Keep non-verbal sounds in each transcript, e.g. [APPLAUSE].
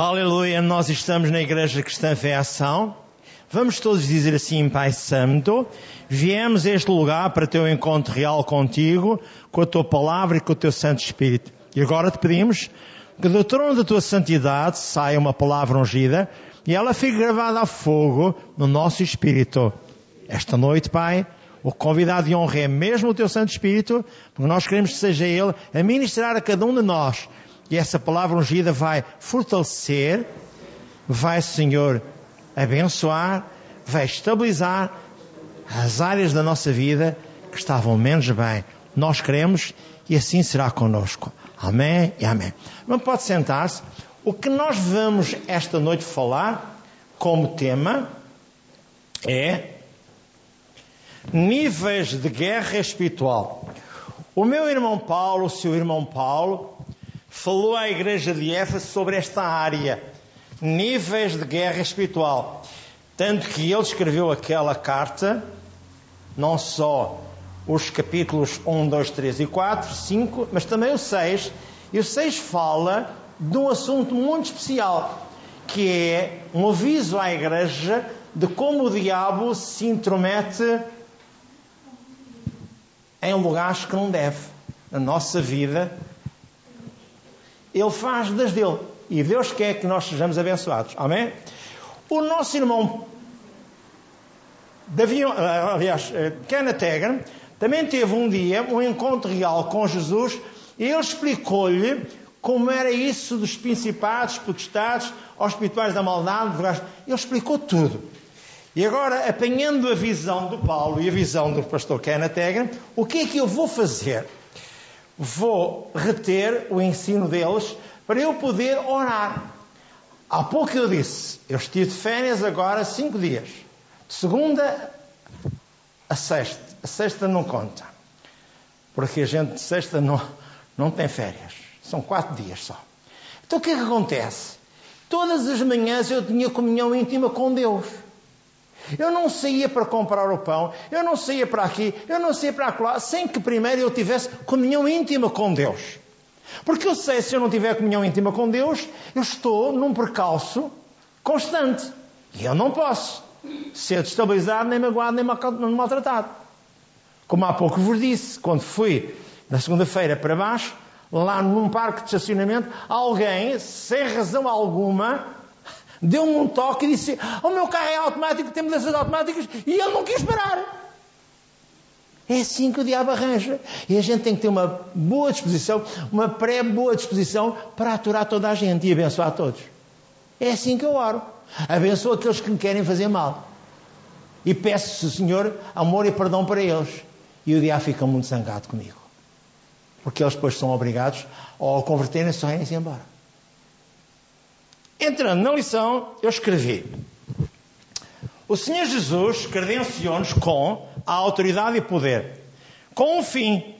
Aleluia, nós estamos na Igreja Cristã Fé Ação. Vamos todos dizer assim, Pai Santo, viemos a este lugar para ter um encontro real contigo, com a tua palavra e com o teu Santo Espírito. E agora te pedimos que do trono da tua santidade saia uma palavra ungida e ela fique gravada a fogo no nosso espírito. Esta noite, Pai, o convidado de honra é mesmo o teu Santo Espírito, porque nós queremos que seja Ele a ministrar a cada um de nós. E essa palavra ungida vai fortalecer, vai, Senhor, abençoar, vai estabilizar as áreas da nossa vida que estavam menos bem. Nós queremos e assim será conosco. Amém e amém. Não pode sentar-se. O que nós vamos esta noite falar como tema é níveis de guerra espiritual. O meu irmão Paulo, o seu irmão Paulo, falou à igreja de Éfeso sobre esta área, níveis de guerra espiritual. Tanto que ele escreveu aquela carta, não só os capítulos 1, 2, 3 e 4, 5, mas também o 6. E o 6 fala de um assunto muito especial, que é um aviso à igreja de como o diabo se intromete em lugares que não deve. Na nossa vida, ele faz das dele. E Deus quer que nós sejamos abençoados. Amém? O nosso irmão Davi, aliás, eh, Kenneth Egan, também teve um dia um encontro real com Jesus e ele explicou-lhe como era isso dos principados, potestades, aos da maldade. Ele explicou tudo. E agora, apanhando a visão do Paulo e a visão do pastor Kenneth Egan, o que é que eu vou fazer? Vou reter o ensino deles para eu poder orar. Há pouco eu disse, eu estive de férias agora cinco dias. De segunda a sexta. A sexta não conta. Porque a gente de sexta não, não tem férias. São quatro dias só. Então o que é que acontece? Todas as manhãs eu tinha comunhão íntima com Deus. Eu não saía para comprar o pão, eu não saía para aqui, eu não saía para lá, sem que primeiro eu tivesse comunhão íntima com Deus. Porque eu sei, se eu não tiver comunhão íntima com Deus, eu estou num percalço constante. E eu não posso ser destabilizado, nem magoado, nem maltratado. Como há pouco vos disse, quando fui na segunda-feira para baixo, lá num parque de estacionamento, alguém, sem razão alguma, deu-me um toque e disse: O meu carro é automático, tem mudanças automáticas, e ele não quis parar. É assim que o diabo arranja. E a gente tem que ter uma boa disposição, uma pré-boa disposição para aturar toda a gente e abençoar todos. É assim que eu oro. Abençoo aqueles que me querem fazer mal. E peço, Senhor, amor e perdão para eles. E o diabo fica muito zangado comigo. Porque eles depois são obrigados a converterem-se e irem-se embora. Entrando na lição, eu escrevi. O Senhor Jesus credenciou-nos com a autoridade e poder, com um fim,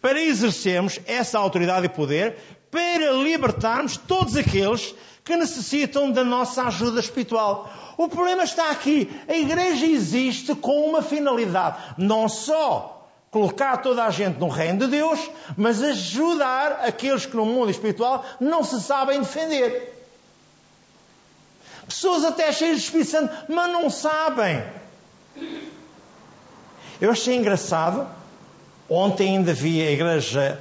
para exercermos essa autoridade e poder, para libertarmos todos aqueles que necessitam da nossa ajuda espiritual. O problema está aqui. A igreja existe com uma finalidade. Não só colocar toda a gente no reino de Deus, mas ajudar aqueles que no mundo espiritual não se sabem defender. Pessoas até cheias de Espírito Santo, mas não sabem. Eu achei engraçado. Ontem ainda vi a igreja,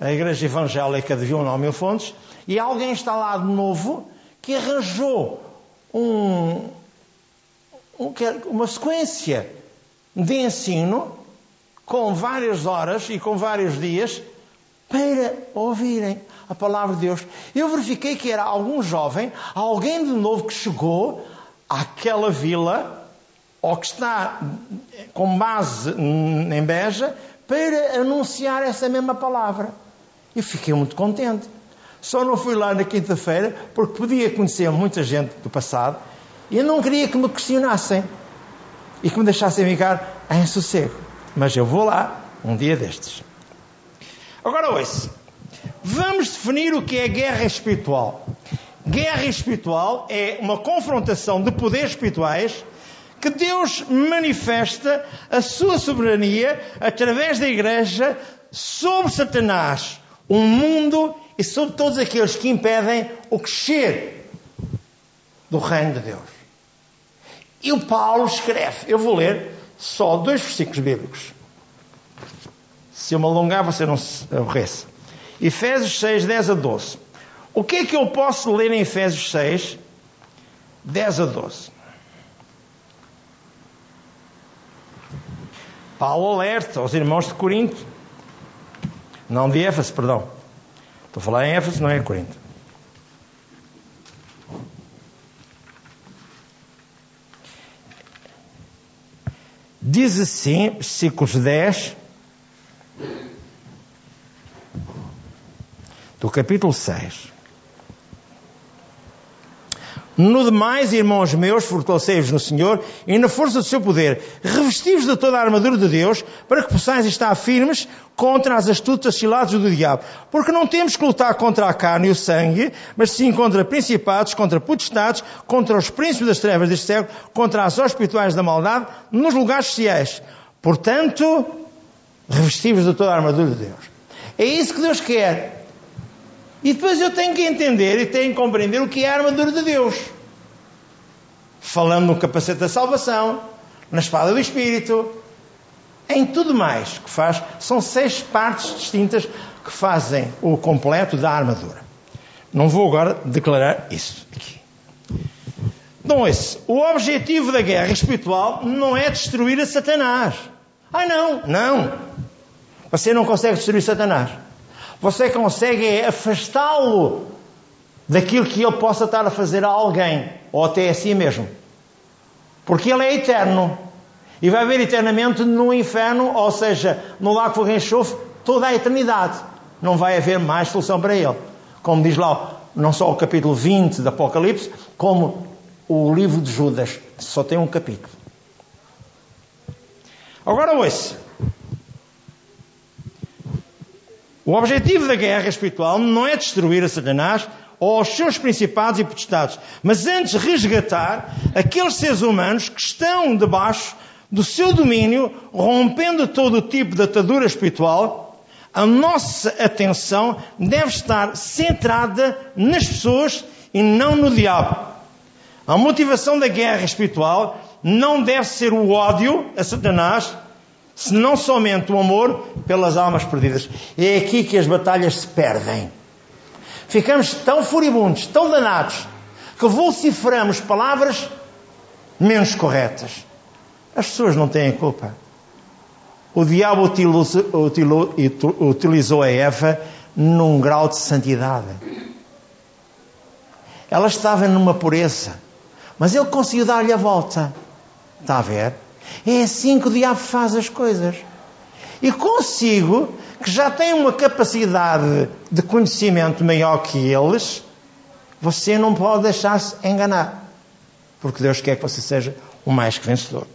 a igreja evangélica de Vila Mil Fontes, e alguém está lá de novo que arranjou um, um, uma sequência de ensino com várias horas e com vários dias para ouvirem a palavra de Deus. Eu verifiquei que era algum jovem, alguém de novo que chegou àquela vila, ou que está com base em Beja, para anunciar essa mesma palavra. E fiquei muito contente. Só não fui lá na quinta-feira porque podia conhecer muita gente do passado e eu não queria que me questionassem e que me deixassem ficar em sossego. Mas eu vou lá um dia destes. Agora ouça. Vamos definir o que é guerra espiritual. Guerra espiritual é uma confrontação de poderes espirituais que Deus manifesta a sua soberania através da igreja sobre Satanás, o mundo e sobre todos aqueles que impedem o crescer do reino de Deus. E o Paulo escreve, eu vou ler só dois versículos bíblicos. Se eu me alongar, você não se aborrece. Efésios 6, 10 a 12. O que é que eu posso ler em Efésios 6, 10 a 12? Paulo alerta aos irmãos de Corinto, não de Éfeso, perdão. Estou a falar em Éfeso, não é em Corinto. Diz assim, versículos 10 do capítulo 6. No demais, irmãos meus, fortalecei-vos no Senhor e na força do seu poder. Revestivos de toda a armadura de Deus, para que possais estar firmes contra as astutas ciladas do diabo. Porque não temos que lutar contra a carne e o sangue, mas sim contra principados, contra potestades, contra os príncipes das trevas deste século, contra as hospituais da maldade, nos lugares sociais. Portanto, revestivos de toda a armadura de Deus. É isso que Deus quer. E depois eu tenho que entender e tenho que compreender o que é a armadura de Deus. Falando no capacete da salvação, na espada do Espírito, em tudo mais que faz. São seis partes distintas que fazem o completo da armadura. Não vou agora declarar isso aqui. Então, esse, o objetivo da guerra espiritual não é destruir a Satanás. Ah, não, não. Você não consegue destruir Satanás. Você consegue afastá-lo daquilo que ele possa estar a fazer a alguém, ou até a si mesmo. Porque ele é eterno. E vai haver eternamente no inferno, ou seja, no lago fogo enxofre, toda a eternidade. Não vai haver mais solução para ele. Como diz lá, não só o capítulo 20 do Apocalipse, como o livro de Judas, só tem um capítulo. Agora ouça. O objetivo da guerra espiritual não é destruir a Satanás ou os seus principados e potestades, mas antes resgatar aqueles seres humanos que estão debaixo do seu domínio, rompendo todo o tipo de atadura espiritual. A nossa atenção deve estar centrada nas pessoas e não no diabo. A motivação da guerra espiritual não deve ser o ódio a Satanás, senão somente o amor pelas almas perdidas. É aqui que as batalhas se perdem. Ficamos tão furibundos, tão danados, que vociferamos palavras menos corretas. As pessoas não têm culpa. O diabo utilizou a Eva num grau de santidade. Ela estava numa pureza, mas ele conseguiu dar-lhe a volta. Está a ver? É assim que o diabo faz as coisas. E consigo, que já tem uma capacidade de conhecimento maior que eles, você não pode deixar-se enganar. Porque Deus quer que você seja o mais que vencedor.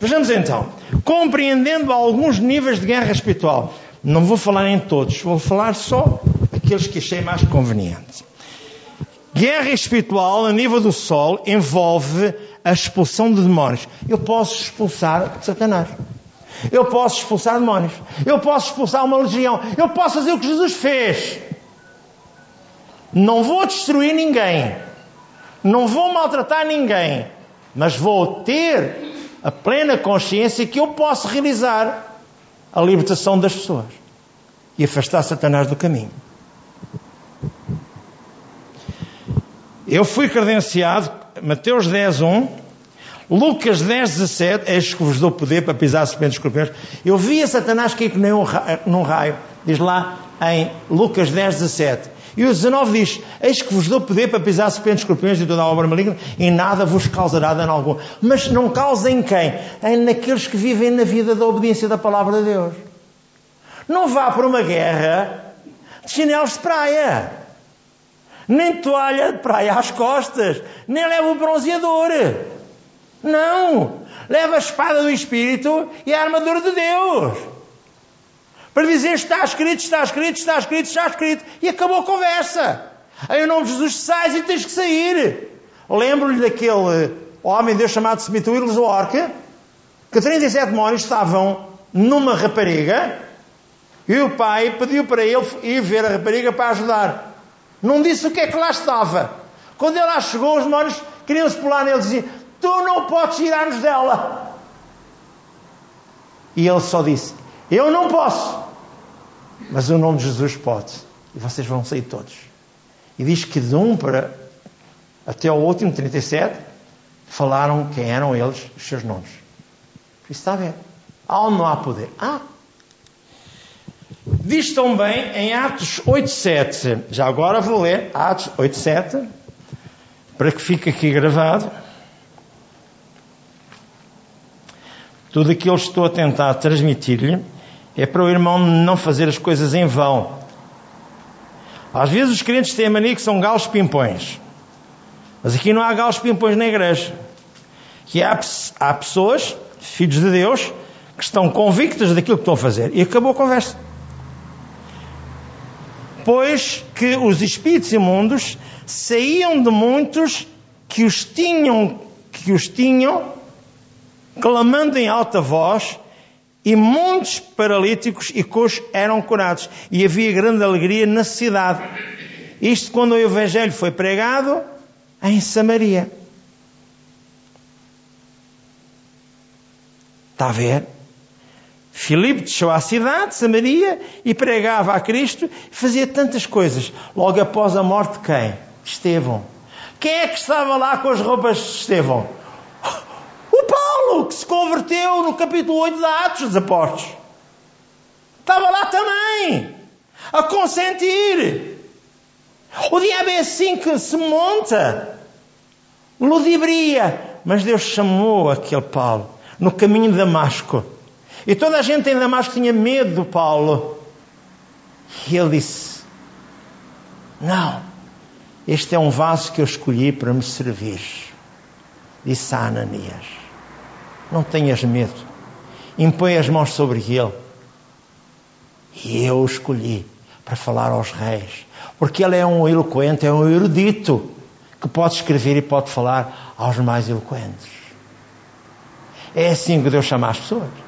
Vejamos então, compreendendo alguns níveis de guerra espiritual. Não vou falar em todos, vou falar só aqueles que achei mais convenientes. Guerra espiritual a nível do sol envolve a expulsão de demónios. Eu posso expulsar Satanás. Eu posso expulsar demónios. Eu posso expulsar uma legião. Eu posso fazer o que Jesus fez. Não vou destruir ninguém. Não vou maltratar ninguém. Mas vou ter a plena consciência que eu posso realizar a libertação das pessoas e afastar Satanás do caminho. Eu fui credenciado Mateus 10, 1, Lucas 10, 17, eis que vos dou poder para pisar serpentes escorpiões. Eu via Satanás cair que nem um raio, num raio, diz lá em Lucas 10, 17. E o 19 diz: Eis que vos dou poder para pisar serpentes, escorpiões e toda a obra maligna, e nada vos causará dano algum. Mas não causa em quem? Em naqueles que vivem na vida da obediência da palavra de Deus. Não vá para uma guerra de chinelos de praia nem toalha de praia às costas, nem leva o bronzeador. Não! Leva a espada do Espírito e a armadura de Deus. Para dizer está escrito, está escrito, está escrito, está escrito. E acabou a conversa. Em nome de Jesus sais e tens que sair. Lembro-lhe daquele homem Deus chamado Smith Wigglesworth, que 37 demónios estavam numa rapariga e o pai pediu para ele ir ver a rapariga para ajudar. Não disse o que é que lá estava. Quando ele lá chegou, os demónios queriam-se pular nele e diziam: Tu não podes tirar-nos dela. E ele só disse: Eu não posso, mas o nome de Jesus pode. E vocês vão sair todos. E diz que de um para até ao último, 37, falaram quem eram eles, os seus nomes. Isso está a ver. Há ou não há poder? Ah! Diz também em Atos 8.7, já agora vou ler Atos 8.7, para que fique aqui gravado. Tudo aquilo que estou a tentar transmitir-lhe é para o irmão não fazer as coisas em vão. Às vezes os crentes têm a mania que são galos pimpões. Mas aqui não há galos pimpões na igreja. Que há, há pessoas, filhos de Deus, que estão convictas daquilo que estão a fazer. E acabou a conversa. Pois que os espíritos imundos saíam de muitos que os tinham, que os tinham, clamando em alta voz, e muitos paralíticos e coxos eram curados. E havia grande alegria na cidade. Isto quando o Evangelho foi pregado em Samaria. Está a ver? Filipe deixou a cidade, Samaria, e pregava a Cristo, fazia tantas coisas. Logo após a morte de quem? Estevão. Quem é que estava lá com as roupas de Estevão? O Paulo, que se converteu no capítulo 8 da Atos dos Apóstolos. Estava lá também, a consentir. O diabo é assim que se monta. Ludibria. Mas Deus chamou aquele Paulo no caminho de Damasco e toda a gente em Damasco tinha medo do Paulo. E ele disse: Não, este é um vaso que eu escolhi para me servir. Disse a Ananias: Não tenhas medo, impõe as mãos sobre ele. E eu o escolhi para falar aos reis, porque ele é um eloquente, é um erudito que pode escrever e pode falar aos mais eloquentes. É assim que Deus chama as pessoas.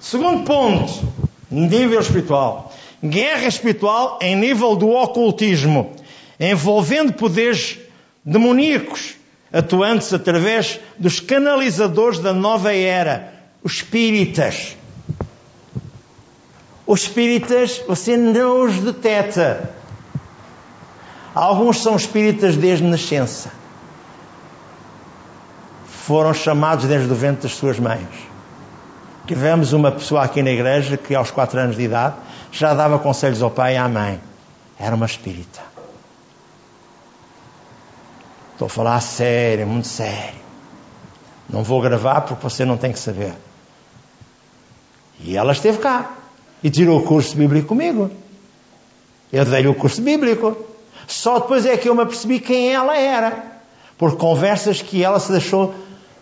Segundo ponto, nível espiritual. Guerra espiritual em nível do ocultismo, envolvendo poderes demoníacos, atuantes através dos canalizadores da nova era, os espíritas. Os espíritas, você não os deteta. Alguns são espíritas desde nascença. Foram chamados desde o ventre das suas mães. Tivemos uma pessoa aqui na igreja que aos quatro anos de idade já dava conselhos ao pai e à mãe. Era uma espírita. Estou a falar sério, muito sério. Não vou gravar porque você não tem que saber. E ela esteve cá e tirou o curso bíblico comigo. Eu dei-lhe o curso bíblico. Só depois é que eu me apercebi quem ela era. Por conversas que ela se deixou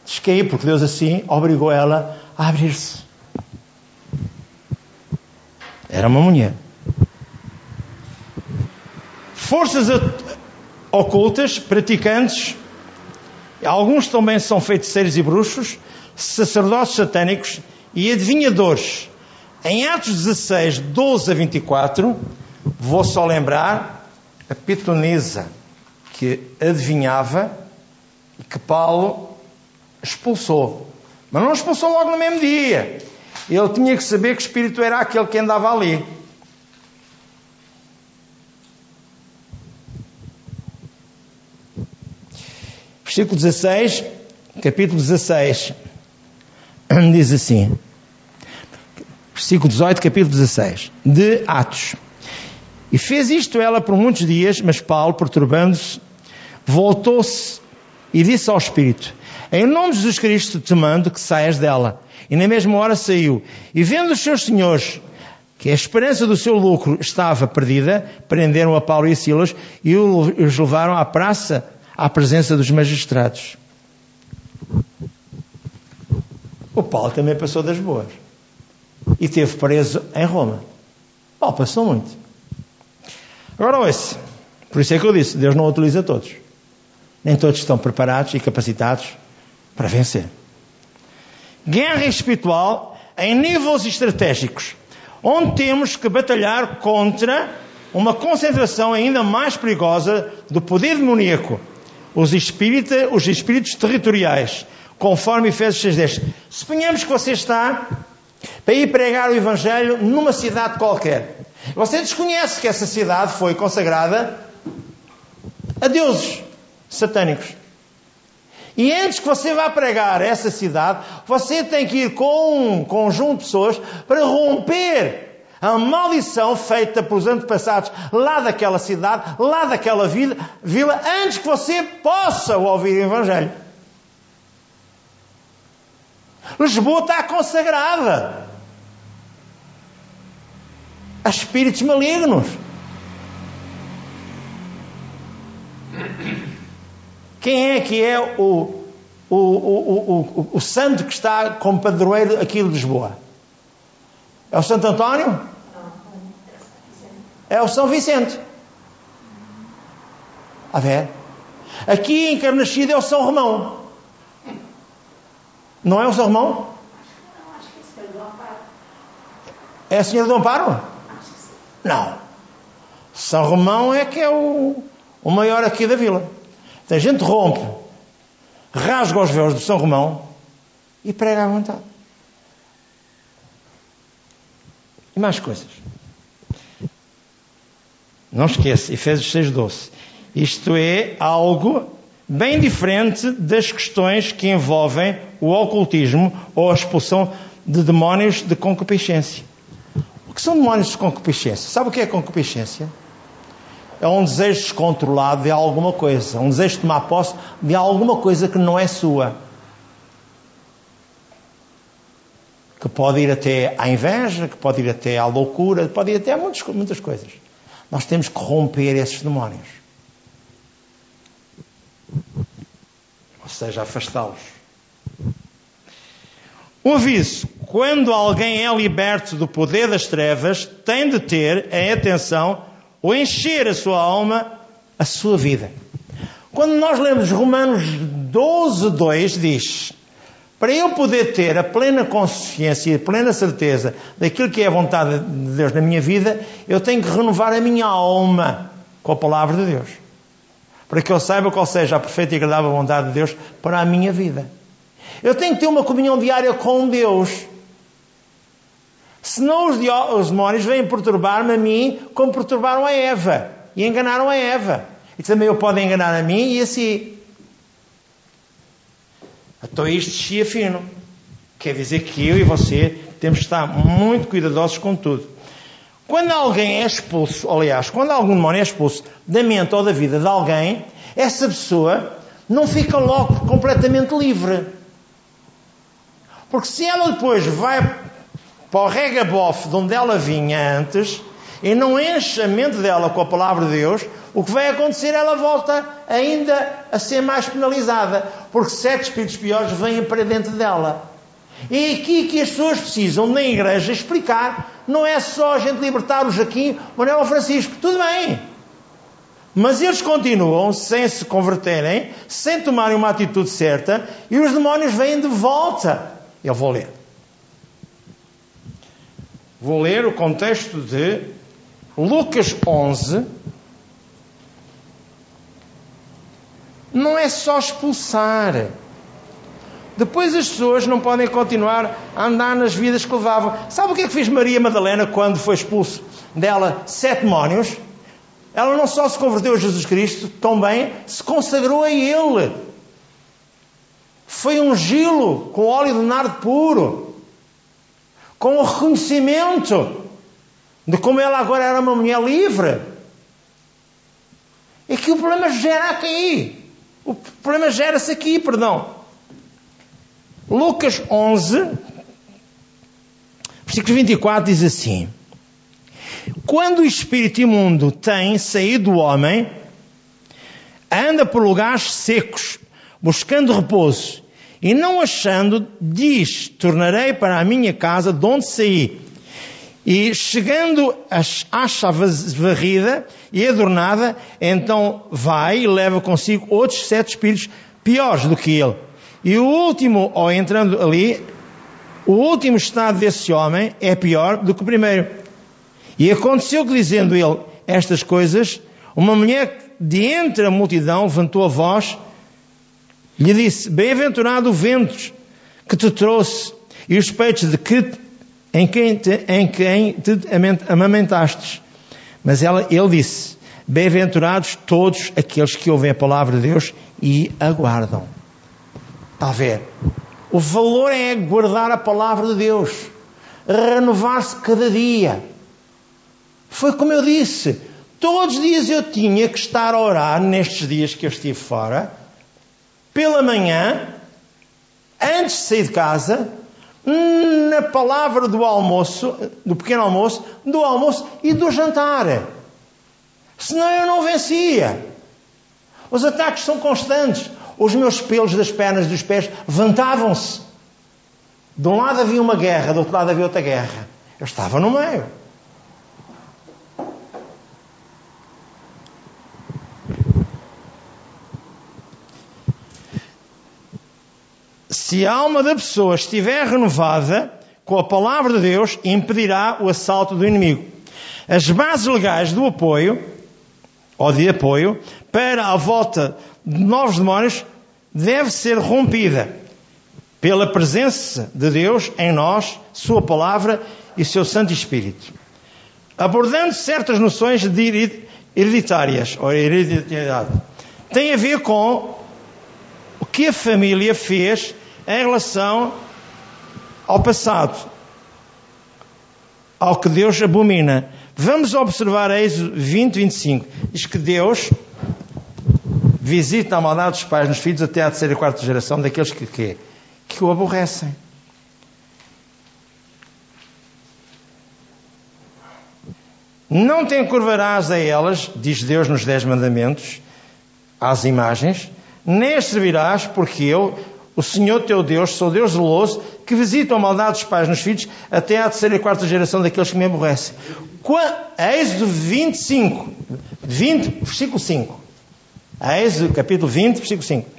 descair, porque Deus assim obrigou ela a abrir-se. Era uma mulher. Forças ocultas, praticantes, alguns também são feiticeiros e bruxos, sacerdotes satânicos e adivinhadores. Em Atos 16, 12 a 24, vou só lembrar a pitonisa que adivinhava e que Paulo expulsou. Mas não expulsou logo no mesmo dia. Ele tinha que saber que Espírito era aquele que andava ali. Versículo 16, capítulo 16, [CLEARS THROAT] diz assim. Versículo 18, capítulo 16, de Atos. E fez isto ela por muitos dias, mas Paulo, perturbando-se, voltou-se e disse ao Espírito: em nome de Jesus Cristo te mando que saias dela. E na mesma hora saiu. E vendo os seus senhores que a esperança do seu lucro estava perdida, prenderam a Paulo e a Silas e os levaram à praça, à presença dos magistrados. O Paulo também passou das boas. E teve preso em Roma. Paulo passou muito. Agora ouça. Por isso é que eu disse, Deus não utiliza todos. Nem todos estão preparados e capacitados para vencer. Guerra espiritual em níveis estratégicos, onde temos que batalhar contra uma concentração ainda mais perigosa do poder demoníaco, os, espírita, os espíritos territoriais, conforme Efésios 6.10. Suponhamos que você está para ir pregar o Evangelho numa cidade qualquer. Você desconhece que essa cidade foi consagrada a deuses satânicos. E antes que você vá pregar essa cidade, você tem que ir com um conjunto de pessoas para romper a maldição feita pelos antepassados lá daquela cidade, lá daquela vila, vila antes que você possa ouvir o Evangelho. Lisboa está consagrada a espíritos malignos. Quem é que é o, o, o, o, santo que está como padroeiro aqui de Lisboa? É o Santo António? É o São Vicente. A ver? Aqui em Carnachide é o São Romão. Não é o São Romão? É a Senhora do Amparo? Não. São Romão é que é o, o maior aqui da vila. A gente rompe, rasga os véus do São Romão e prega à vontade. E mais coisas. Não esqueça, Efésios 6,12. Isto é algo bem diferente das questões que envolvem o ocultismo ou a expulsão de demónios de concupiscência. O que são demónios de concupiscência? Sabe o que é concupiscência? É um desejo descontrolado de alguma coisa, um desejo de tomar posse de alguma coisa que não é sua. Que pode ir até à inveja, que pode ir até à loucura, pode ir até a muitas, muitas coisas. Nós temos que romper esses demónios. Ou seja, afastá-los. Um aviso: quando alguém é liberto do poder das trevas, tem de ter em atenção o encher a sua alma, a sua vida. Quando nós lemos Romanos 12, 2, diz: Para eu poder ter a plena consciência e a plena certeza daquilo que é a vontade de Deus na minha vida, eu tenho que renovar a minha alma com a palavra de Deus. Para que eu saiba qual seja a perfeita e agradável vontade de Deus para a minha vida. Eu tenho que ter uma comunhão diária com Deus. Senão os, os demónios vêm perturbar-me a mim como perturbaram a Eva. E enganaram a Eva. E também eu podem enganar a mim e a si. Então isto chia fino. Quer dizer que eu e você temos que estar muito cuidadosos com tudo. Quando alguém é expulso, aliás, quando algum demónio é expulso da mente ou da vida de alguém, essa pessoa não fica logo completamente livre. Porque se ela depois vai para o regabof de onde ela vinha antes e não enche a mente dela com a palavra de Deus, o que vai acontecer, ela volta ainda a ser mais penalizada, porque sete espíritos piores vêm para dentro dela. E aqui que as pessoas precisam na igreja explicar, não é só a gente libertar o Jaquim, Manuel Francisco, tudo bem. Mas eles continuam sem se converterem, sem tomarem uma atitude certa, e os demónios vêm de volta. Eu vou ler. Vou ler o contexto de Lucas 11. Não é só expulsar. Depois as pessoas não podem continuar a andar nas vidas que levavam. Sabe o que é que fez Maria Madalena quando foi expulso dela sete demónios? Ela não só se converteu a Jesus Cristo, também se consagrou a Ele. Foi gilo com óleo de nardo puro, com o reconhecimento de como ela agora era uma mulher livre. É que o problema gera aqui. O problema gera-se aqui, perdão. Lucas 11, versículo 24 diz assim: Quando o espírito imundo tem saído do homem, anda por lugares secos, buscando repouso, e não achando, diz: Tornarei para a minha casa de onde saí. E chegando acha varrida e adornada, então vai e leva consigo outros sete espíritos piores do que ele. E o último, ou entrando ali, o último estado desse homem é pior do que o primeiro. E aconteceu que, dizendo ele, estas coisas, uma mulher de entre a multidão levantou a voz lhe disse: Bem-aventurado o vento que te trouxe e os peitos de que em quem te, em quem te amamentastes. Mas ela, ele disse: Bem-aventurados todos aqueles que ouvem a palavra de Deus e aguardam. Está a ver? O valor é guardar a palavra de Deus, renovar-se cada dia. Foi como eu disse, todos os dias eu tinha que estar a orar, nestes dias que eu estive fora, pela manhã, antes de sair de casa, na palavra do almoço, do pequeno almoço, do almoço e do jantar. Senão eu não vencia. Os ataques são constantes. Os meus pelos das pernas e dos pés levantavam-se. De um lado havia uma guerra, do outro lado havia outra guerra. Eu estava no meio. Se a alma da pessoa estiver renovada com a palavra de Deus, impedirá o assalto do inimigo. As bases legais do apoio, ou de apoio, para a volta de novos demónios, deve ser rompida pela presença de Deus em nós, Sua palavra e Seu Santo Espírito. Abordando certas noções de hereditárias, ou hereditariedade, tem a ver com o que a família fez em relação ao passado, ao que Deus abomina. Vamos observar Êxodo 20, 25. Diz que Deus visita a maldade dos pais nos filhos até à terceira e quarta geração daqueles que, que, que o aborrecem. Não te encurvarás a elas, diz Deus nos Dez Mandamentos, às imagens, nem as servirás, porque eu, o Senhor teu Deus, sou Deus zeloso, que visita a maldade dos pais nos filhos até à terceira e quarta geração daqueles que me aborrecem. Êxodo 25, 20, versículo 5. Êxodo capítulo 20, versículo 5.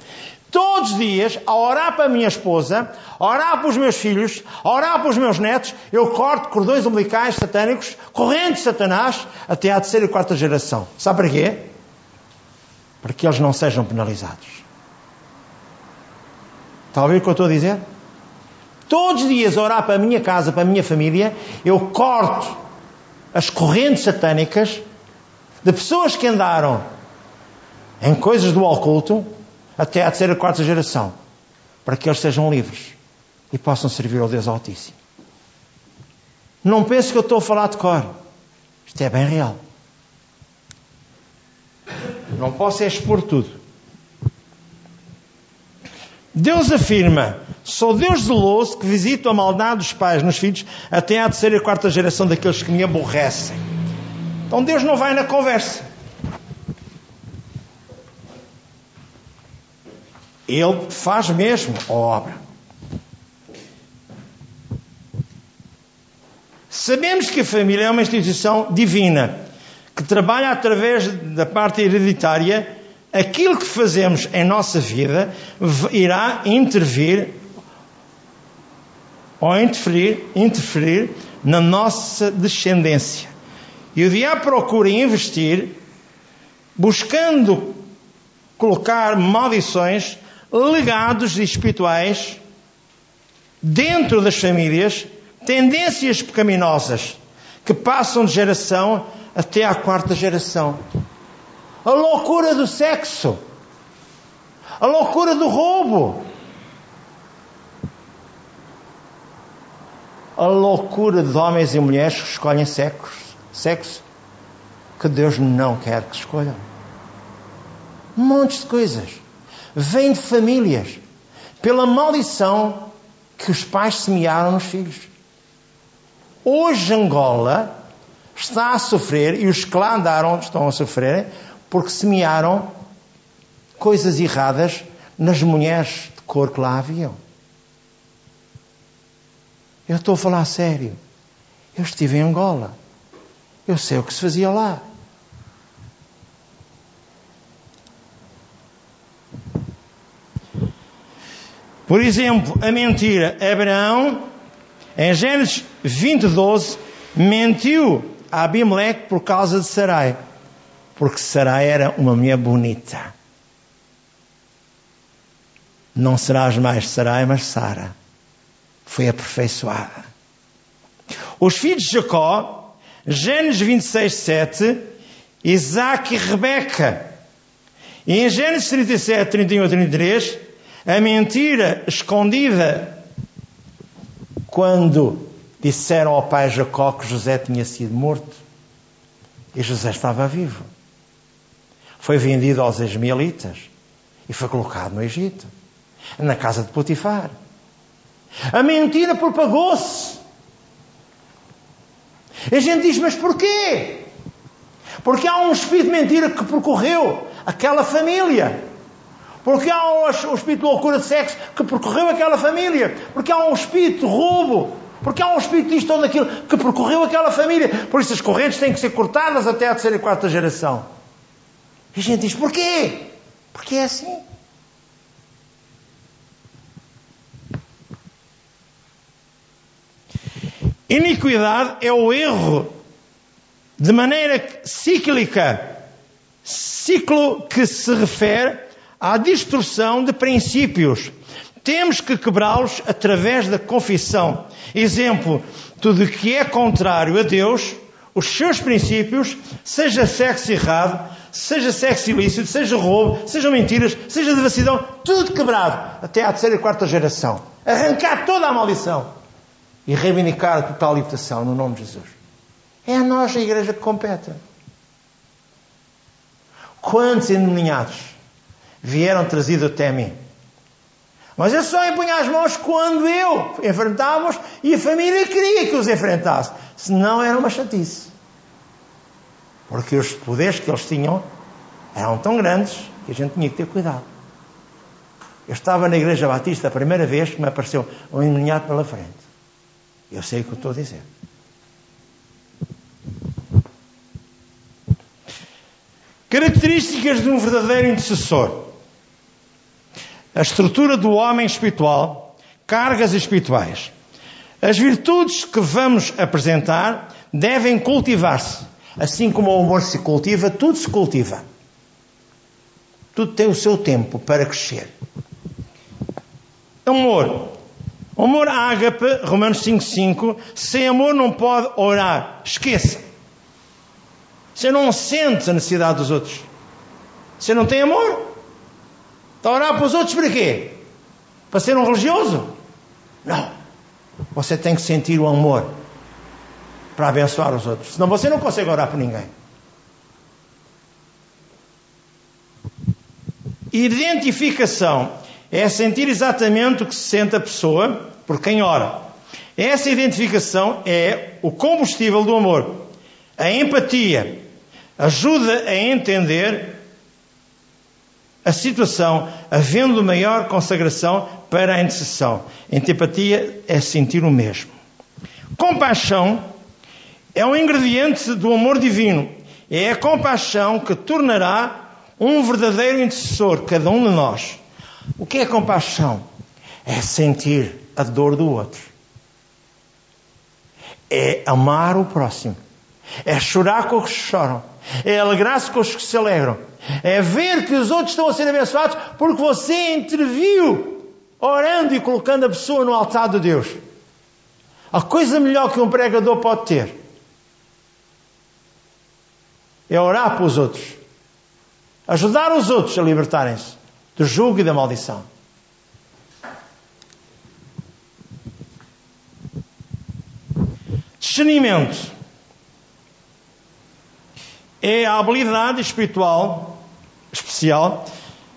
Todos os dias, a orar para a minha esposa, a orar para os meus filhos, a orar para os meus netos, eu corto cordões umbilicais satânicos, correntes de Satanás, até à terceira e quarta geração. Sabe para quê? Para que eles não sejam penalizados. Está a ouvir o que eu estou a dizer? Todos os dias orar para a minha casa, para a minha família, eu corto as correntes satânicas de pessoas que andaram em coisas do oculto até à terceira, quarta geração, para que eles sejam livres e possam servir ao Deus Altíssimo. Não pense que eu estou a falar de cor. Isto é bem real. Não posso é expor tudo. Deus afirma: sou Deus zeloso que visito a maldade dos pais nos filhos até à terceira e quarta geração daqueles que me aborrecem. Então Deus não vai na conversa. Ele faz mesmo a obra. Sabemos que a família é uma instituição divina que trabalha através da parte hereditária aquilo que fazemos em nossa vida irá intervir ou interferir, interferir na nossa descendência. E o diabo procura investir buscando colocar maldições, legados espirituais dentro das famílias, tendências pecaminosas que passam de geração até à quarta geração a loucura do sexo, a loucura do roubo, a loucura de homens e mulheres que escolhem sexo, sexo que Deus não quer que escolham. Um monte de coisas. Vem de famílias. Pela maldição que os pais semearam nos filhos. Hoje Angola está a sofrer, e os que lá andaram estão a sofrer, porque semearam coisas erradas nas mulheres de cor que lá haviam. Eu estou a falar sério. Eu estive em Angola. Eu sei o que se fazia lá. Por exemplo, a mentira. Abraão, em Gênesis 20, 12, mentiu a Abimeleque por causa de Sarai, porque Sarai era uma mulher bonita. Não serás mais Sarai, mas Sara. Foi aperfeiçoada. Os filhos de Jacó, Gênesis 26, 7, Isaac e Rebeca. E em Gênesis 37, 31 a 33, a mentira escondida quando disseram ao pai Jacó que José tinha sido morto e José estava vivo. Foi vendido aos ismaelitas e foi colocado no Egito, na casa de Potifar. A mentira propagou-se. A gente diz, mas porquê? Porque há um espírito de mentira que percorreu aquela família. Porque há um, espírito de loucura de sexo que percorreu aquela família. Porque há um espírito de roubo. Porque há um espírito disto ou daquilo que percorreu aquela família. Por isso as correntes têm que ser cortadas até a terceira e quarta geração. E a gente diz, porquê? Porque é assim. Iniquidade é o erro de maneira cíclica, ciclo que se refere à distorção de princípios. Temos que quebrá-los através da confissão. Exemplo, tudo que é contrário a Deus, os seus princípios, seja sexo errado, seja sexo ilícito, seja roubo, sejam mentiras, seja devassidão, tudo quebrado até à terceira e quarta geração. Arrancar toda a maldição e reivindicar a total libertação no nome de Jesus. É a nós, a igreja, que compete. Quantos endemoniados vieram trazidos até mim? Mas eu só impunha as mãos quando eu enfrentávamos e a família queria que os enfrentasse. Senão era uma chatice. Porque os poderes que eles tinham eram tão grandes que a gente tinha que ter cuidado. Eu estava na Igreja Batista a primeira vez que me apareceu um endemoniado pela frente. Eu sei o que estou a dizer. Características de um verdadeiro intercessor. A estrutura do homem espiritual, cargas espirituais. As virtudes que vamos apresentar devem cultivar-se. Assim como o amor se cultiva, tudo se cultiva. Tudo tem o seu tempo para crescer. Amor. Amor ágape, Romanos 5,5. Sem amor não pode orar. Esqueça. Você não sente a necessidade dos outros. Você não tem amor. Está a orar para os outros para quê? Para ser um religioso? Não. Você tem que sentir o amor para abençoar os outros. Senão você não consegue orar por ninguém. Identificação é sentir exatamente o que se sente a pessoa por quem ora. Essa identificação é o combustível do amor. A empatia ajuda a entender a situação, havendo maior consagração para a intercessão. Antipatia é sentir o mesmo. Compaixão é um ingrediente do amor divino. É a compaixão que tornará um verdadeiro intercessor, cada um de nós. O que é compaixão? É sentir a dor do outro. É amar o próximo. É chorar com os que choram. É alegrar-se com os que se alegram. É ver que os outros estão a ser abençoados porque você interviu orando e colocando a pessoa no altar de Deus. A coisa melhor que um pregador pode ter é orar para os outros. Ajudar os outros a libertarem-se do jugo e da maldição. Discernimento é a habilidade espiritual especial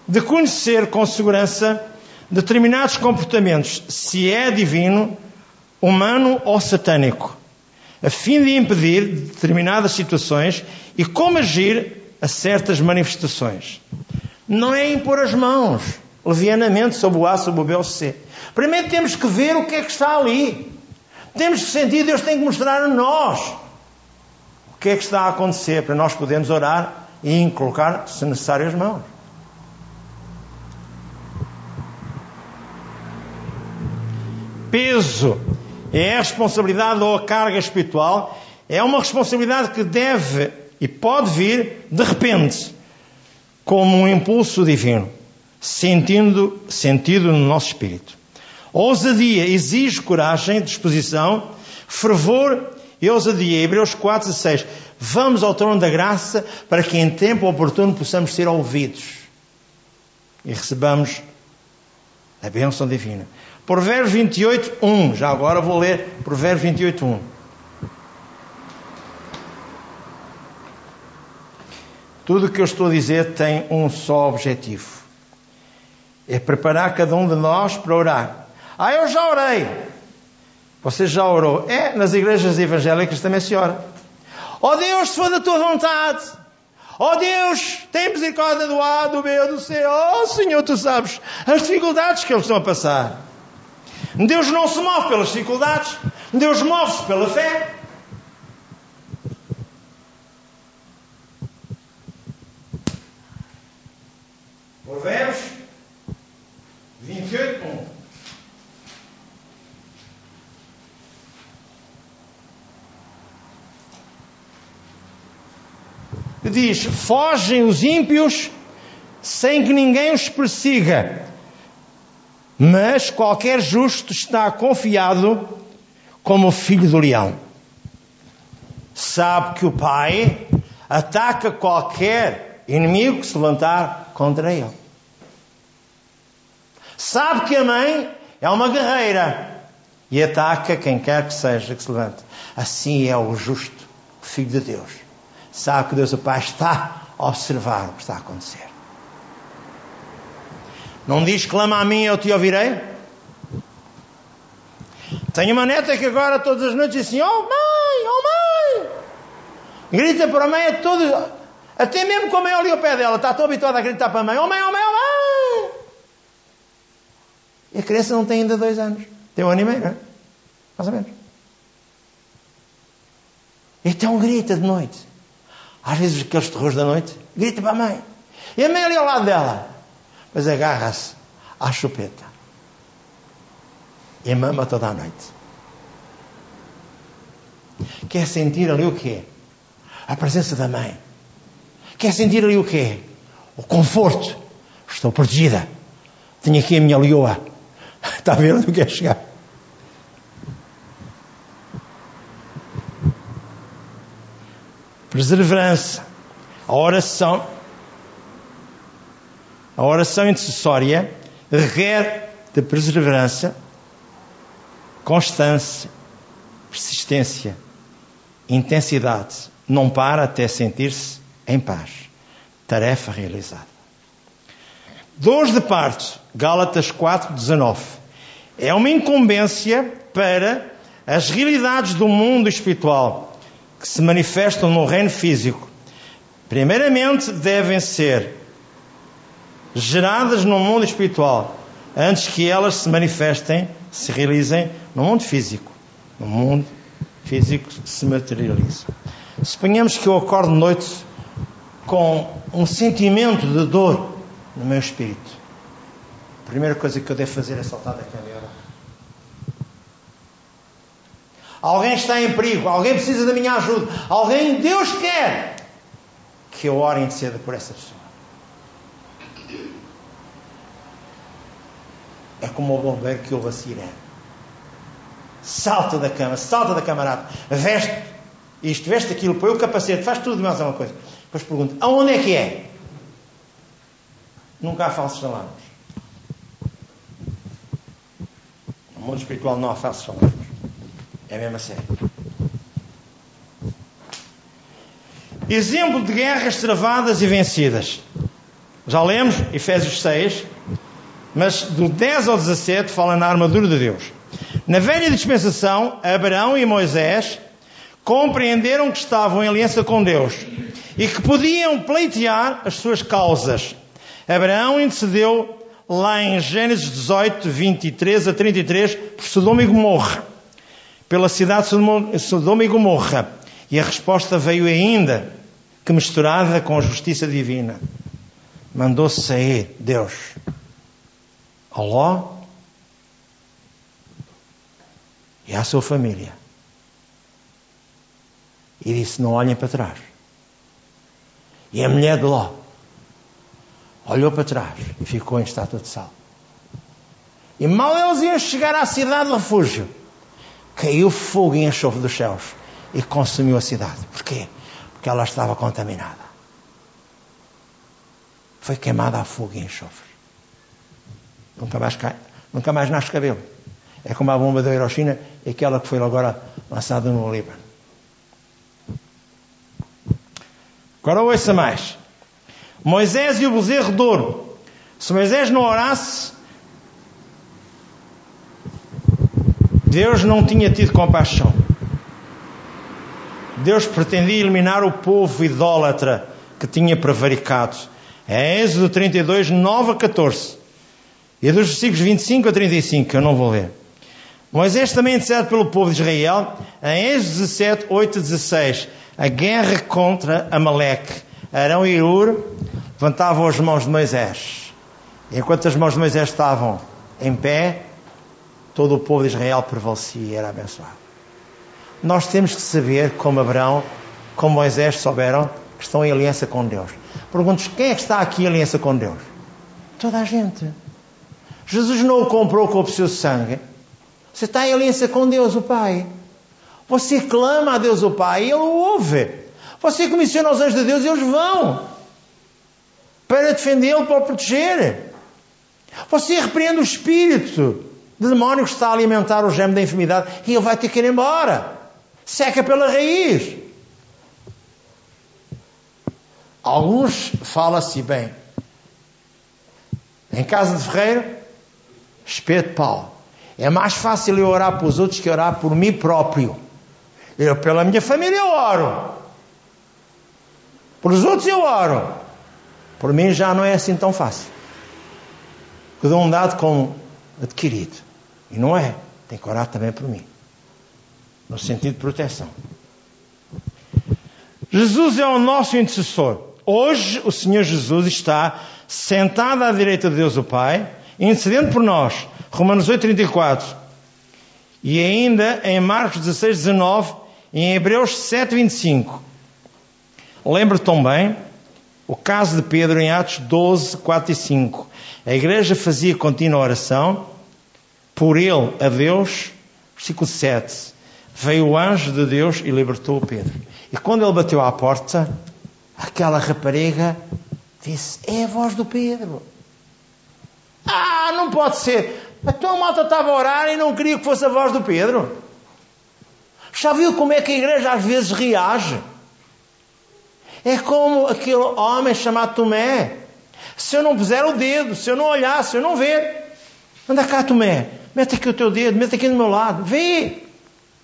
de conhecer com segurança determinados comportamentos, se é divino, humano ou satânico, a fim de impedir determinadas situações e como agir a certas manifestações. Não é impor as mãos levianamente sobre o A, sobre o B ou C. Primeiro temos que ver o que é que está ali. Temos que sentir, Deus tem que mostrar a nós o que é que está a acontecer para nós podermos orar e colocar, se necessário, as mãos. Peso é a responsabilidade ou a carga espiritual, é uma responsabilidade que deve e pode vir de repente, como um impulso divino, sentindo, sentido no nosso espírito. Ousadia exige coragem, disposição, fervor e ousadia. Hebreus 4, 16. Vamos ao trono da graça para que em tempo oportuno possamos ser ouvidos e recebamos a bênção divina. Provérbios 28, 1. Já agora vou ler Provérbios 28, 1. Tudo o que eu estou a dizer tem um só objetivo: é preparar cada um de nós para orar. Ah, eu já orei. Você já orou? É, nas igrejas evangélicas também se ora. Oh Deus, se for da tua vontade. Oh Deus, tem misericórdia do A, do B, do C. Oh Senhor, tu sabes as dificuldades que eles estão a passar. Deus não se move pelas dificuldades. Deus move-se pela fé. Provérbios 28, 1. diz: Fogem os ímpios sem que ninguém os persiga, mas qualquer justo está confiado como filho do leão. Sabe que o pai ataca qualquer inimigo que se levantar contra ele. Sabe que a mãe é uma guerreira e ataca quem quer que seja que se levante. Assim é o justo, o filho de Deus sabe que Deus o Pai está a observar o que está a acontecer. Não diz clama a mim eu te ouvirei? Tenho uma neta que agora todas as noites diz assim: Oh mãe, oh mãe! Grita para a mãe a todos, até mesmo com a mãe ali ao pé dela, está tão habituada a gritar para a mãe: Oh mãe, oh mãe, oh mãe! E a criança não tem ainda dois anos, tem um ano e meio, não é? Mais ou menos. Então grita de noite. Às vezes aqueles terrores da noite, grita para a mãe. E a mãe ali ao lado dela. Mas agarra-se à chupeta. E mama toda a noite. Quer sentir ali o quê? A presença da mãe. Quer sentir ali o quê? O conforto. Estou protegida. Tenho aqui a minha leoa. Está a ver onde quer chegar? perseverança, a oração, a oração intercessória requer de perseverança, constância, persistência, intensidade. Não para até sentir-se em paz. Tarefa realizada. Dores de parto, Gálatas 4:19. É uma incumbência para as realidades do mundo espiritual que se manifestam no reino físico, primeiramente devem ser geradas no mundo espiritual, antes que elas se manifestem, se realizem no mundo físico. No mundo físico se materializa. Suponhamos que eu acordo de noite com um sentimento de dor no meu espírito. A primeira coisa que eu devo fazer é saltar da cadeira Alguém está em perigo, alguém precisa da minha ajuda, alguém, Deus quer que eu ore e interceda por essa pessoa. Como o bombeiro que ouve a sirene. Salta da cama, salta da camarada, veste isto, veste aquilo, põe o capacete, faz tudo mais uma coisa. Depois pergunta: aonde é que é? Nunca há falsos alarmes. No mundo espiritual não há falsos alarmes. É a mesma série. Exemplo de guerras travadas e vencidas. Já lemos Efésios 6, mas do 10 ao 17 fala na armadura de Deus. Na velha dispensação, Abraão e Moisés compreenderam que estavam em aliança com Deus e que podiam pleitear as suas causas. Abraão intercedeu lá em Gênesis 18, 23 a 33 por Sodoma e Gomorra pela cidade de Sodoma e Gomorra. E a resposta veio ainda que misturada com a justiça divina. Mandou sair Deus a Ló e à sua família. e disse: Não olhem para trás. E a mulher de Ló olhou para trás e ficou em estátua de sal. E mal eles iam chegar à cidade de refúgio, caiu fogo e enxofre dos céus e consumiu a cidade. Porquê? Porque ela estava contaminada. Foi queimada a fogo e enxofre. Nunca mais, cai, nunca mais nasce cabelo. É como a bomba da Hiroshima aquela que foi agora lançada no Líbano. Agora ouça mais. Moisés e o bezerro de ouro. Se Moisés não orasse, Deus não tinha tido compaixão. Deus pretendia eliminar o povo idólatra que tinha prevaricado. É Êxodo 32, 9 a 14. E dos versículos 25 a 35, que eu não vou ler. Moisés também intercede pelo povo de Israel, em Êxodo 17, 8 a 16. A guerra contra Amaleque. Arão e Ur levantavam as mãos de Moisés. Enquanto as mãos de Moisés estavam em pé, todo o povo de Israel prevalecia e era abençoado. Nós temos que saber, como Abraão, como Moisés souberam, que estão em aliança com Deus. Pergunto quem é que está aqui em aliança com Deus? Toda a gente. Jesus não o comprou com o seu sangue. Você está em aliança com Deus, o Pai. Você clama a Deus, o Pai, e Ele o ouve. Você comissiona os anjos de Deus e eles vão para defendê-lo, para o proteger. Você repreende o espírito de demónio que está a alimentar o gêmeo da enfermidade e ele vai ter que ir embora. Seca pela raiz. Alguns fala-se bem. Em casa de ferreiro, espeto pau. É mais fácil eu orar para os outros que orar por mim próprio. Eu, pela minha família, eu oro. Por os outros, eu oro. Por mim, já não é assim tão fácil. Cada um dado como adquirido. E não é. Tem que orar também por mim. No sentido de proteção. Jesus é o nosso intercessor. Hoje, o Senhor Jesus está sentado à direita de Deus o Pai, intercedendo por nós Romanos 8,34. E ainda em Marcos 16, 19 e em Hebreus 7, 25. Lembro também o caso de Pedro em Atos 12, 4 e 5. A igreja fazia contínua oração por ele a Deus. Versículo 7. Veio o anjo de Deus e libertou Pedro. E quando ele bateu à porta, aquela rapariga disse: É a voz do Pedro. Não pode ser. A tua malta estava a orar e não queria que fosse a voz do Pedro. Já viu como é que a igreja às vezes reage? É como aquele homem chamado Tomé. Se eu não puser o dedo, se eu não olhar, se eu não ver, anda cá, Tomé, mete aqui o teu dedo, mete aqui do meu lado, vê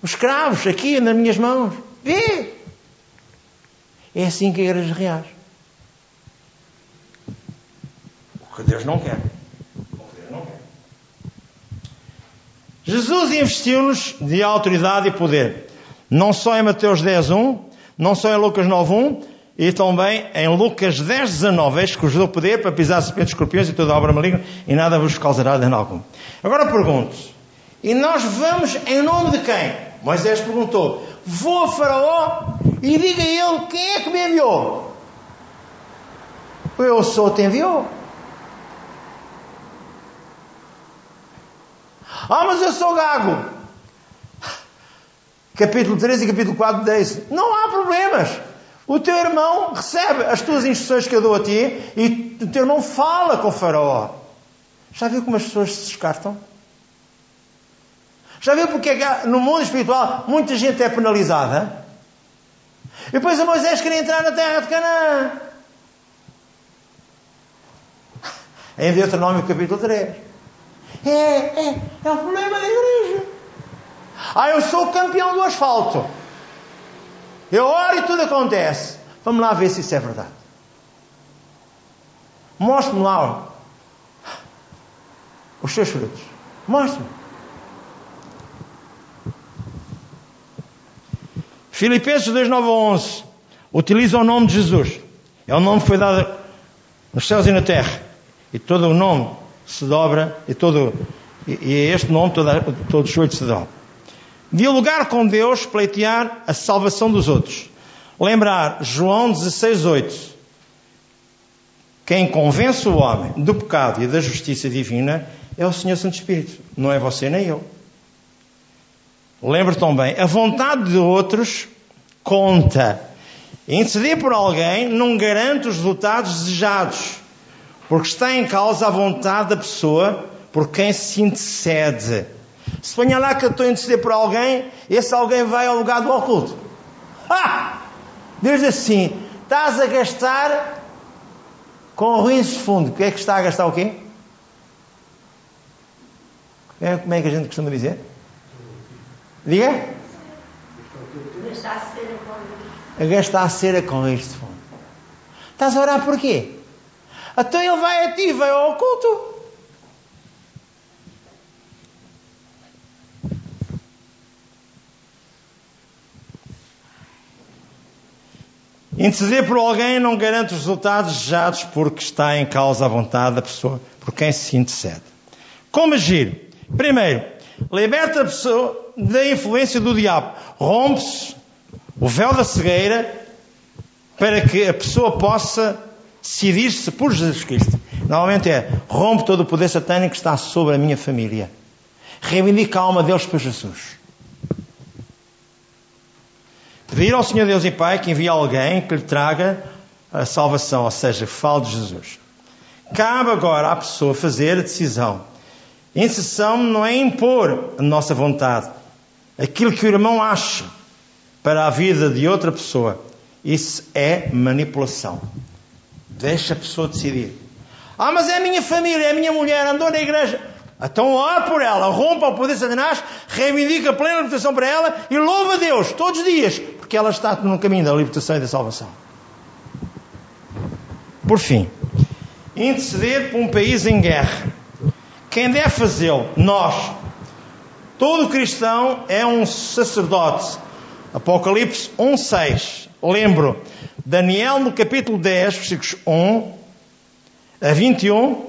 os cravos aqui nas minhas mãos, vê. É assim que a igreja reage. O que Deus não quer. Jesus investiu-nos de autoridade e poder. Não só em Mateus 10, 1, não só em Lucas 9, 1, e também em Lucas 10, 19. Eis que vos dou poder para pisar serpentes, escorpiões e toda obra maligna, e nada vos causará dano algum. Agora pergunto, e nós vamos em nome de quem? Moisés perguntou, vou a Faraó e diga a ele quem é que me enviou. Eu sou, te enviou. Ah, mas eu sou gago. Capítulo 13 e capítulo 4 diz: Não há problemas. O teu irmão recebe as tuas instruções que eu dou a ti e o teu irmão fala com o faraó. Já viu como as pessoas se descartam? Já viu porque é no mundo espiritual muita gente é penalizada? E depois a Moisés queria entrar na terra de Canaã. Em Deuteronômio capítulo 3. É, é, é um problema da igreja. Ah, eu sou campeão do asfalto. Eu oro e tudo acontece. Vamos lá ver se isso é verdade. Mostre-me lá os seus frutos. Mostre-me. Filipenses 2, 9 a 11 utiliza o nome de Jesus. É o nome que foi dado nos céus e na terra. E todo o nome se dobra e todo e, e é este nome todo, todo joelho se dobra. Dialogar com Deus, pleitear a salvação dos outros. lembrar João 16,8. Quem convence o homem do pecado e da justiça divina é o Senhor Santo Espírito, não é você nem eu. Lembra também, a vontade de outros conta. Interceder por alguém não garante os resultados desejados, porque está em causa a vontade da pessoa por quem se intercede. Se ponha lá que eu estou a interceder por alguém, esse alguém vai ao lugar do oculto. Ah! Deus assim, estás a gastar com ruídos de fundo. O que é que está a gastar o quê? É, como é que a gente costuma dizer? Diga? A gastar a cera com ruídos de fundo. Estás a orar por quê? Então ele vai a ti, vai ao oculto. Interceder por alguém não garante os resultados desejados porque está em causa a vontade da pessoa por quem se intercede. Como agir? Primeiro, liberta a pessoa da influência do diabo. Rompe-se o véu da cegueira para que a pessoa possa decidir-se por Jesus Cristo. Normalmente é rompe todo o poder satânico que está sobre a minha família. Reivindica a alma deles para Jesus. Pedir ao Senhor Deus e Pai que envie alguém que lhe traga a salvação, ou seja, fale de Jesus. Cabe agora à pessoa fazer a decisão. Intercessão não é impor a nossa vontade, aquilo que o irmão acha para a vida de outra pessoa. Isso é manipulação. Deixa a pessoa decidir. Ah, mas é a minha família, é a minha mulher, andou na igreja. Então ora por ela, rompa o poder de Satanás, reivindica plena libertação para ela e louva a Deus todos os dias, porque ela está no caminho da libertação e da salvação. Por fim, interceder por um país em guerra. Quem deve fazê-lo? Nós. Todo cristão é um sacerdote. Apocalipse 1,6. Lembro, Daniel no capítulo 10, versículos 1 a 21,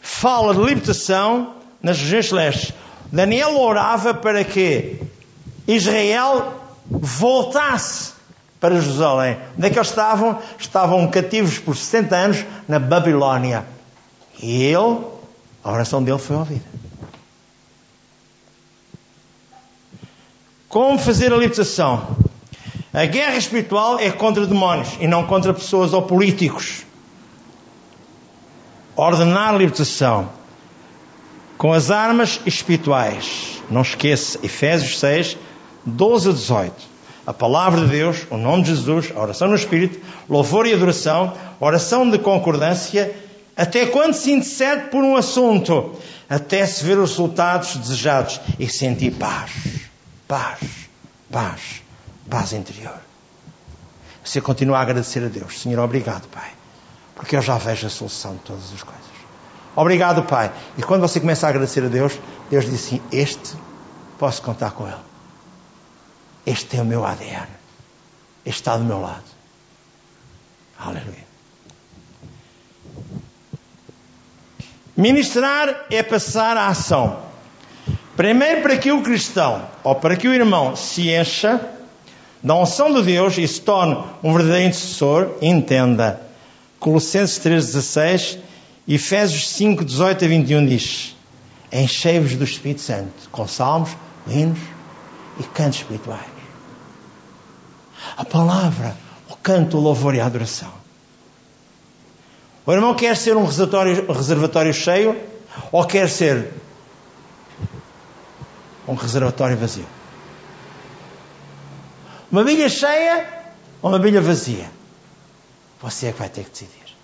fala de libertação nas regiões celestes. Daniel orava para que Israel voltasse para Jerusalém. Onde é que eles estavam? Estavam cativos por 60 anos na Babilónia. E ele, a oração dele foi ouvida. Como fazer a libertação? A guerra espiritual é contra demónios e não contra pessoas ou políticos. Ordenar a libertação com as armas espirituais. Não esqueça, Efésios 6, 12 a 18. A palavra de Deus, o nome de Jesus, a oração no Espírito, louvor e adoração, oração de concordância, até quando se intercede por um assunto, até se ver os resultados desejados e sentir paz, paz, paz, paz interior. Você continua a agradecer a Deus. Senhor, obrigado, Pai, porque eu já vejo a solução de todas as coisas. Obrigado, Pai. E quando você começa a agradecer a Deus, Deus diz assim: Este posso contar com Ele. Este é o meu ADN. Este está do meu lado. Aleluia. Ministrar é passar a ação. Primeiro, para que o cristão, ou para que o irmão se encha da unção de Deus e se torne um verdadeiro intercessor, entenda. Colossenses 3,16 Efésios 5, 18 a 21 diz: Enchei-vos do Espírito Santo com salmos, hinos e cantos espirituais. A palavra, o canto, o louvor e a adoração. O irmão quer ser um reservatório, reservatório cheio ou quer ser um reservatório vazio? Uma bilha cheia ou uma bilha vazia? Você é que vai ter que decidir.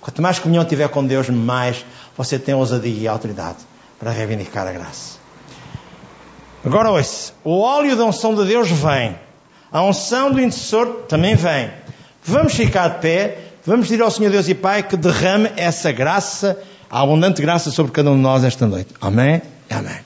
Quanto mais comunhão tiver com Deus, mais você tem ousadia e autoridade para reivindicar a graça. Agora ouça, o óleo da unção de Deus vem, a unção do intercessor também vem. Vamos ficar de pé, vamos pedir ao Senhor Deus e Pai que derrame essa graça, a abundante graça sobre cada um de nós esta noite. Amém? Amém.